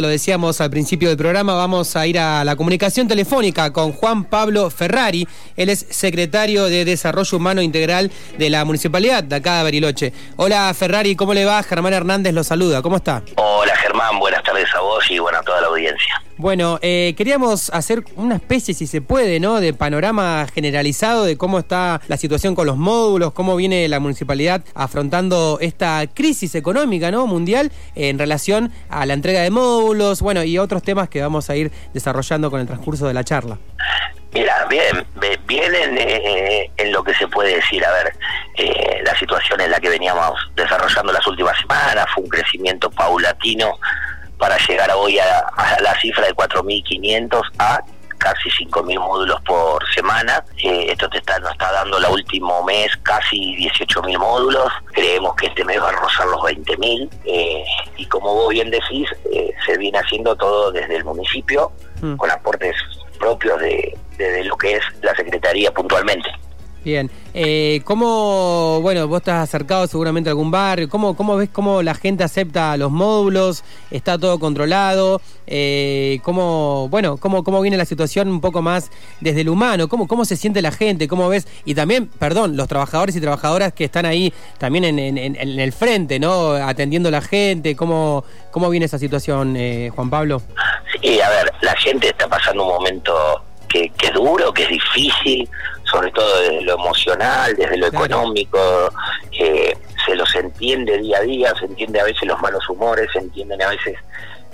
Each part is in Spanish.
Lo decíamos al principio del programa, vamos a ir a la comunicación telefónica con Juan Pablo Ferrari. Él es secretario de Desarrollo Humano Integral de la Municipalidad de acá de Bariloche. Hola Ferrari, ¿cómo le va? Germán Hernández lo saluda, ¿cómo está? Hola Germán, buenas tardes a vos y bueno a toda la audiencia. Bueno, eh, queríamos hacer una especie, si se puede, ¿no? De panorama generalizado de cómo está la situación con los módulos, cómo viene la municipalidad afrontando esta crisis económica, ¿no? Mundial en relación a la entrega de módulos bueno, y otros temas que vamos a ir desarrollando con el transcurso de la charla. Mira, bien, vienen eh, en lo que se puede decir, a ver, eh, la situación en la que veníamos desarrollando las últimas semanas fue un crecimiento paulatino para llegar hoy a, la cifra de 4.500 a casi 5.000 módulos por semana. Eh, esto te está, nos está dando el último mes casi 18.000 módulos. Creemos que este mes va a rozar los 20.000. Eh, y como vos bien decís, eh, se viene haciendo todo desde el municipio, mm. con aportes propios de, de lo que es la Secretaría puntualmente. Bien, eh, ¿cómo, bueno, vos estás acercado seguramente a algún barrio, ¿cómo, cómo ves cómo la gente acepta los módulos? ¿Está todo controlado? Eh, ¿cómo, bueno, cómo, cómo viene la situación un poco más desde el humano? ¿Cómo, ¿Cómo se siente la gente? ¿Cómo ves? Y también, perdón, los trabajadores y trabajadoras que están ahí también en, el frente, ¿no? Atendiendo a la gente, ¿cómo, cómo viene esa situación, eh, Juan Pablo? Sí, a ver, la gente está pasando un momento que, que es duro, que es difícil, sobre todo desde lo emocional, desde lo económico, eh, se los entiende día a día, se entiende a veces los malos humores, se entienden a veces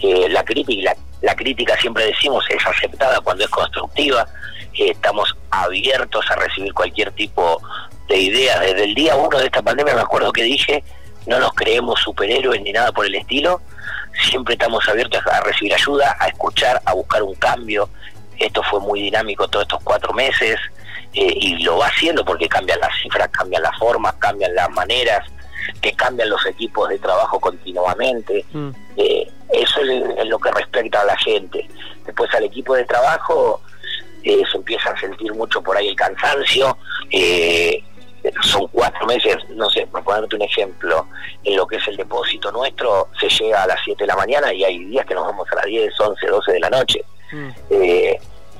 eh, la crítica, y la, crítica siempre decimos es aceptada cuando es constructiva, eh, estamos abiertos a recibir cualquier tipo de ideas. Desde el día uno de esta pandemia me acuerdo que dije, no nos creemos superhéroes ni nada por el estilo, siempre estamos abiertos a recibir ayuda, a escuchar, a buscar un cambio. Esto fue muy dinámico todos estos cuatro meses. Eh, y lo va haciendo porque cambian las cifras, cambian las formas, cambian las maneras, que cambian los equipos de trabajo continuamente. Mm. Eh, eso es, lo que respecta a la gente. Después al equipo de trabajo eh, se empieza a sentir mucho por ahí el cansancio. son cuatro meses, no sé, por ponerte un ejemplo, en lo que es el depósito nuestro, se llega a las 7 de la mañana y hay días que nos vamos a las 10, 11, 12 de la noche. Mm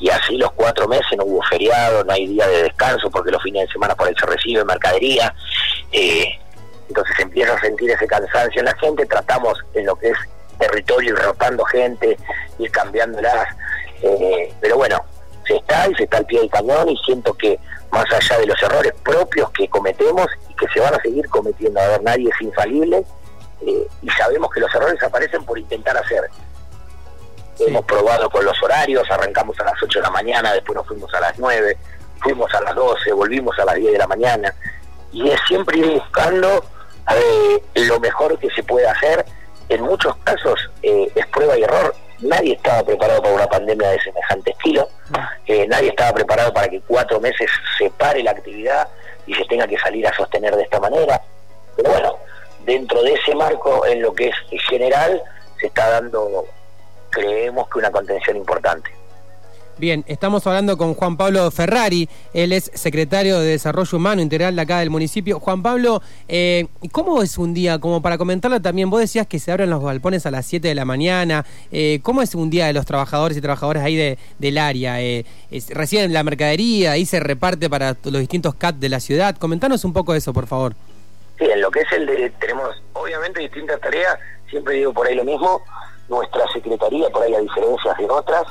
y así los cuatro meses no hubo feriado, no hay día de descanso porque los fines de semana por ahí se recibe mercadería. Eh, entonces empieza a sentir ese cansancio en la gente, tratamos en lo que es territorio, ir rotando gente, ir cambiándolas, eh, pero bueno, se está y se está al pie del cañón y siento que más allá de los errores propios que cometemos y que se van a seguir cometiendo, a ver, nadie es infalible eh, y sabemos que los errores aparecen por intentar hacer Hemos probado con los horarios, arrancamos a las 8 de la mañana, después nos fuimos a las 9, fuimos a las 12, volvimos a las 10 de la mañana. Y es siempre ir buscando eh, lo mejor que se puede hacer. En muchos casos eh, es prueba y error. Nadie estaba preparado para una pandemia de semejante estilo. Eh, nadie estaba preparado para que cuatro meses se pare la actividad y se tenga que salir a sostener de esta manera. Pero bueno, dentro de ese marco, en lo que es general, se está dando creemos que una contención importante. Bien, estamos hablando con Juan Pablo Ferrari, él es secretario de Desarrollo Humano Integral de acá del municipio. Juan Pablo, eh, ¿cómo es un día? Como para comentarlo también, vos decías que se abren los galpones a las 7 de la mañana. Eh, ¿Cómo es un día de los trabajadores y trabajadoras ahí de, del área? Eh, ¿Reciben la mercadería? ¿Ahí se reparte para los distintos CAT de la ciudad? Comentanos un poco eso, por favor. Sí, en lo que es el de, tenemos obviamente distintas tareas, siempre digo por ahí lo mismo, nuestra secretaría, por ahí a diferencias de otras,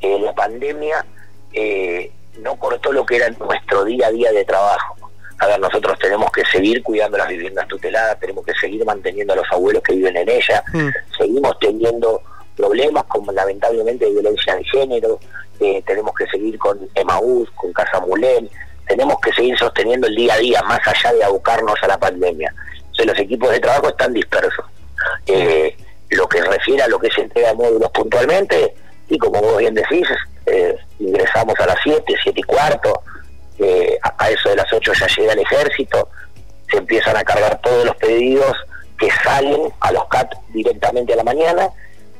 eh, la pandemia eh, no cortó lo que era nuestro día a día de trabajo. A ver, nosotros tenemos que seguir cuidando las viviendas tuteladas, tenemos que seguir manteniendo a los abuelos que viven en ellas, mm. seguimos teniendo problemas como lamentablemente violencia de género, eh, tenemos que seguir con Emaús, con Casa Mulén, tenemos que seguir sosteniendo el día a día, más allá de abocarnos a la pandemia. O los equipos de trabajo están dispersos. Eh, lo que refiere a lo que se entrega de módulos puntualmente, y como vos bien decís, eh, ingresamos a las 7, 7 y cuarto, a, eso de las 8 ya llega el ejército, se empiezan a cargar todos los pedidos que salen a los CAT directamente a la mañana,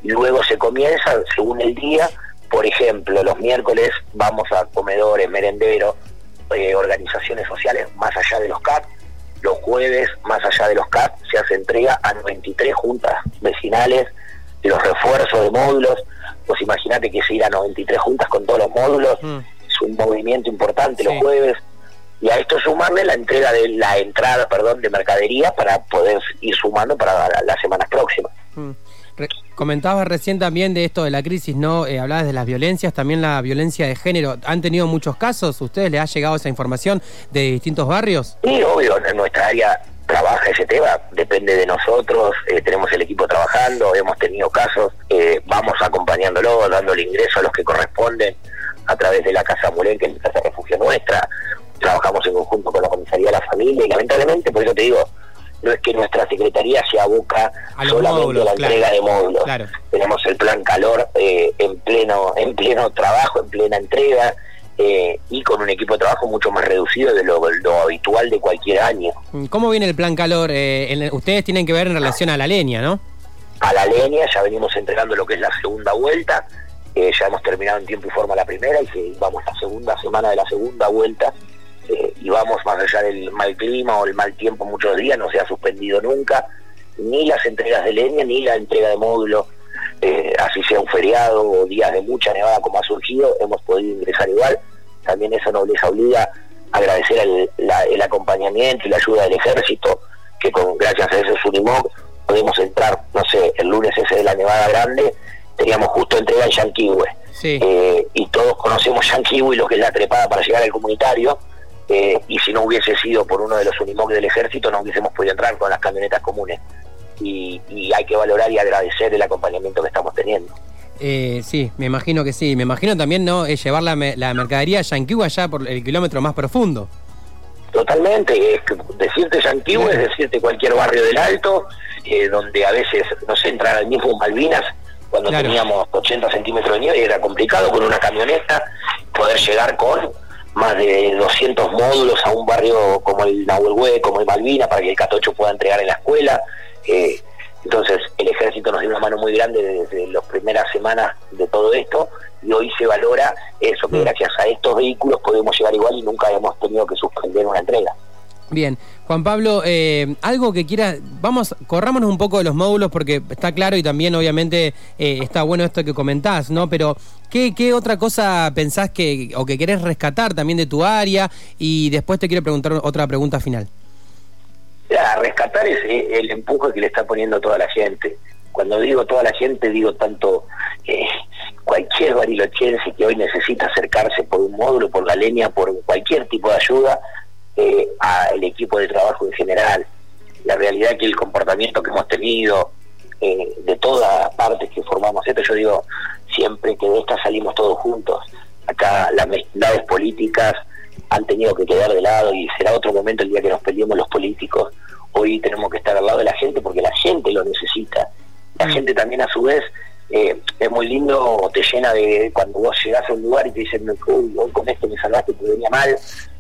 y luego se comienza, según el día, por ejemplo, los miércoles vamos a comedores, merenderos, eh, organizaciones sociales más allá de los CAT, los jueves, más allá de los CAP, se hace entrega a 93 juntas vecinales los refuerzos de módulos. Pues imagínate que se ir a 93 juntas con todos los módulos, mm. es un movimiento importante los jueves. Y a esto sumarle la entrega de la entrada, perdón, de mercadería para poder ir sumando para las semanas próximas. Mm. comentabas recién también de esto de la crisis, ¿no? Eh, hablabas de las violencias, también la violencia de género. ¿Han tenido muchos casos? ¿Ustedes les ha llegado esa información de distintos barrios? Sí, obvio, en nuestra área trabaja ese tema, depende de nosotros, eh, tenemos el equipo trabajando, hemos tenido casos, eh, vamos acompañándolo, dándole ingreso a los que corresponden a través de la Casa Mulén, que es la casa refugio nuestra, trabajamos en conjunto con la Comisaría de la Familia y lamentablemente, por eso te digo, no es que nuestra Secretaría se aboca solamente a la entrega de módulos, tenemos el plan calor eh, en pleno en pleno trabajo, en plena entrega, eh, y con un equipo de trabajo mucho más reducido de lo, habitual de cualquier año. ¿Cómo viene el plan calor? Eh, ustedes tienen que ver en relación a la leña, ¿no? A la leña, ya venimos entregando lo que es la segunda vuelta, eh, ya hemos terminado en tiempo y forma la primera y que vamos la segunda semana de la segunda vuelta y vamos más allá del mal clima o el mal tiempo muchos días, no se ha suspendido nunca ni las entregas de leña ni la entrega de módulos así sea un feriado o días de mucha nevada como ha surgido, hemos podido ingresar igual también eso nos les obliga a agradecer el, acompañamiento y la ayuda del ejército, que con gracias a ese Sunimog podemos entrar, no sé, el lunes ese de la Nevada Grande, teníamos justo entrega en Yanquihue. Eh, y todos conocemos Yanquihue y lo que es la trepada para llegar al comunitario, eh, y si no hubiese sido por uno de los Unimog del ejército, no hubiésemos podido entrar con las camionetas comunes. Y hay que valorar y agradecer el acompañamiento que estamos teniendo. Eh, sí, me imagino que sí. Me imagino también no es llevar la, la mercadería a Yanquiwa allá por el kilómetro más profundo. Totalmente. Es decirte Yanquiwa es decirte cualquier barrio del Alto, eh, donde a veces, no sé, entrar al mismo Malvinas, cuando teníamos 80 centímetros de nieve, era complicado con una camioneta poder llegar con más de 200 módulos a un barrio como el Nahuelhue, como el Malvinas, para que el Catocho pueda entregar en la escuela. Eh, entonces, el ejército nos dio una mano muy grande desde las primeras semanas de todo esto y hoy se valora eso, que mm. gracias a estos vehículos podemos llegar igual y nunca hemos tenido que suspender una entrega. Bien, Juan Pablo, eh, algo que quiera, vamos, corrámonos un poco de los módulos porque está claro y también obviamente eh, está bueno esto que comentás, ¿no? Pero ¿qué, ¿qué otra cosa pensás que o que querés rescatar también de tu área? Y después te quiero preguntar otra pregunta final rescatar es el empuje que le está poniendo toda la gente. Cuando digo toda la gente, digo tanto eh, cualquier barilochense que hoy necesita acercarse por un módulo, por la leña, por cualquier tipo de ayuda, eh, al equipo de trabajo en general. La realidad que el comportamiento que hemos tenido eh, de todas partes que formamos esto, yo digo siempre que de esta salimos todos juntos. Acá las mezquindades políticas han tenido que quedar de lado y será otro momento el día que nos peleemos los políticos. Hoy tenemos que estar al lado de la gente porque la gente lo necesita. La mm. gente también a su vez eh, es muy lindo, te llena de cuando vos llegás a un lugar y te dicen, uy, hoy con esto me salvaste, te venía mal,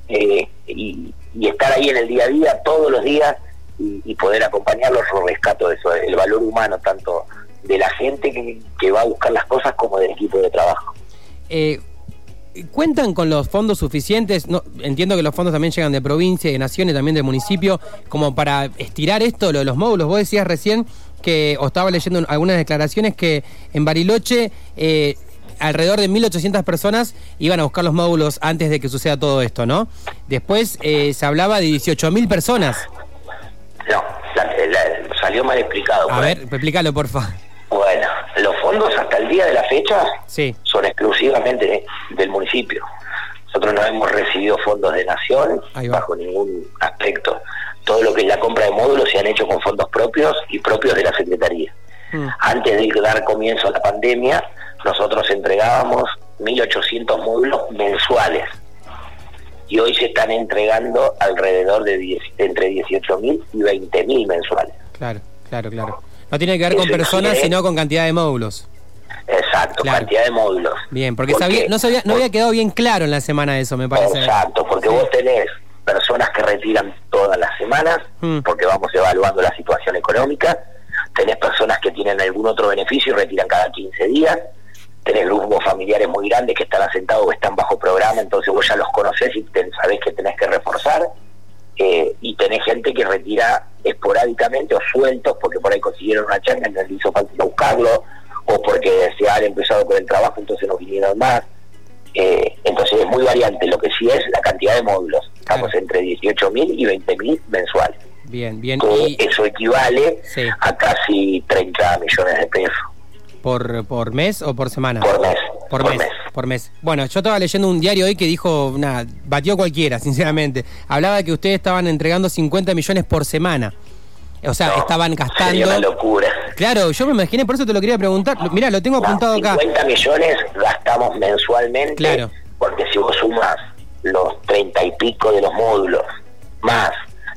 eh, y, estar ahí en el día a día, todos los días, y, poder acompañarlos, rescato de eso, el valor humano tanto de la gente que, que va a buscar las cosas como del equipo de trabajo. Eh, ¿Cuentan con los fondos suficientes? No, entiendo que los fondos también llegan de provincia, de naciones, también del municipio, como para estirar esto, lo de los módulos. Vos decías recién que, o estaba leyendo algunas declaraciones, que en Bariloche eh, alrededor de 1.800 personas iban a buscar los módulos antes de que suceda todo esto, ¿no? Después eh, se hablaba de 18.000 personas. No, salió mal explicado. A ver, explícalo, por favor. Fondos hasta el día de la fecha son exclusivamente del municipio. Nosotros no hemos recibido fondos de nación bajo ningún aspecto. Todo lo que es la compra de módulos se han hecho con fondos propios y propios de la Secretaría. Mm. Antes de dar comienzo a la pandemia, nosotros entregábamos 1.800 módulos mensuales y hoy se están entregando alrededor de entre 18.000 y 20.000 mensuales. Claro, claro, claro. No tiene que ver con personas, sino con cantidad de módulos. Exacto, cantidad de módulos. Bien, porque, no, sabía, no había quedado bien claro en la semana eso, me parece. Exacto, porque vos tenés personas que retiran todas las semanas, hmm. porque vamos evaluando la situación económica, tenés personas que tienen algún otro beneficio y retiran cada 15 días, tenés grupos familiares muy grandes que están asentados o están bajo programa, entonces vos ya los conocés y sabés que tenés que reforzar. eh, y tenés gente que retira esporádicamente o sueltos porque por ahí consiguieron una changa y no les hizo falta buscarlo, o porque se han empezado con el trabajo entonces no vinieron más. Eh, entonces es muy variante, lo que sí es la cantidad de módulos. Estamos entre 18.000 y 20.000 mensuales. Bien, bien. y... Eso equivale a casi 30 millones de pesos. ¿Por, ¿Por mes o por semana? Por mes. Por, mes, Por mes. Bueno, yo estaba leyendo un diario hoy que dijo, nada, batió cualquiera, sinceramente. Hablaba de que ustedes estaban entregando 50 millones por semana. O sea, estaban gastando. Sería una locura. Claro, yo me imaginé, por eso te lo quería preguntar. Mira, lo tengo apuntado acá. 50 millones gastamos mensualmente. Claro. Porque si vos sumas los 30 y pico de los módulos, más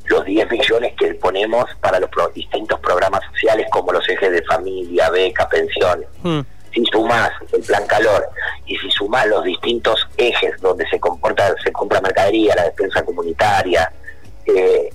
los 10 millones que ponemos para los distintos programas sociales como los ejes de familia, beca, pensiones. Hmm. Si sumás el plan calor y si sumás los distintos ejes donde se comporta, se compra mercadería, la defensa comunitaria, eh,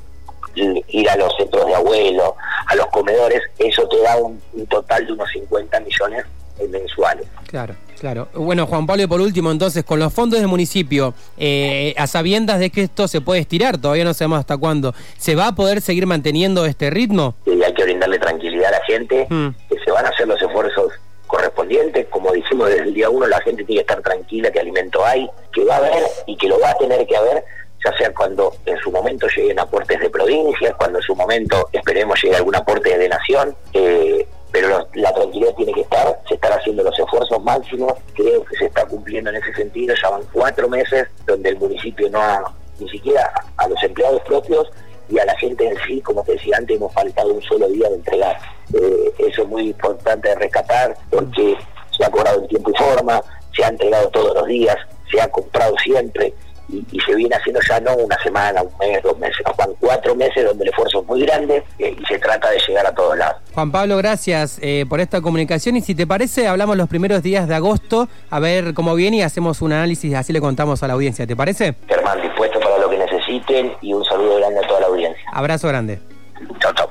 ir a los centros de abuelo, a los comedores, eso te da un, total de unos 50 millones mensuales. Claro, claro. Bueno, Juan Pablo, y por último, entonces, con los fondos del municipio, eh, a sabiendas de que esto se puede estirar, todavía no sabemos hasta cuándo, ¿se va a poder seguir manteniendo este ritmo? Sí, hay que brindarle tranquilidad a la gente, mm. que se van a hacer los esfuerzos correspondientes, como dijimos desde el día uno, la gente tiene que estar tranquila que alimento hay, que va a haber y que lo va a tener que haber ya sea cuando en su momento lleguen aportes de provincias, cuando en su momento esperemos llegue algún aporte de nación, eh, pero la tranquilidad tiene que estar, se están haciendo los esfuerzos máximos, creo que se está cumpliendo en ese sentido, ya van cuatro meses donde el municipio no ha, ni siquiera a los empleados propios y a la gente en sí, como te decía antes, hemos faltado un solo día de entregar. Eh, eso es muy importante de rescatar porque se ha cobrado en tiempo y forma, se ha entregado todos los días, se ha comprado siempre y, se viene haciendo ya no una semana, un mes, dos meses, van cuatro meses donde el esfuerzo es muy grande eh, y se trata de llegar a todos lados. Juan Pablo, gracias eh, por esta comunicación y si te parece, hablamos los primeros días de agosto a ver cómo viene y hacemos un análisis, así le contamos a la audiencia, ¿te parece? Germán, dispuesto para lo que necesiten y un saludo grande a toda la audiencia. Abrazo grande. Chao, chao.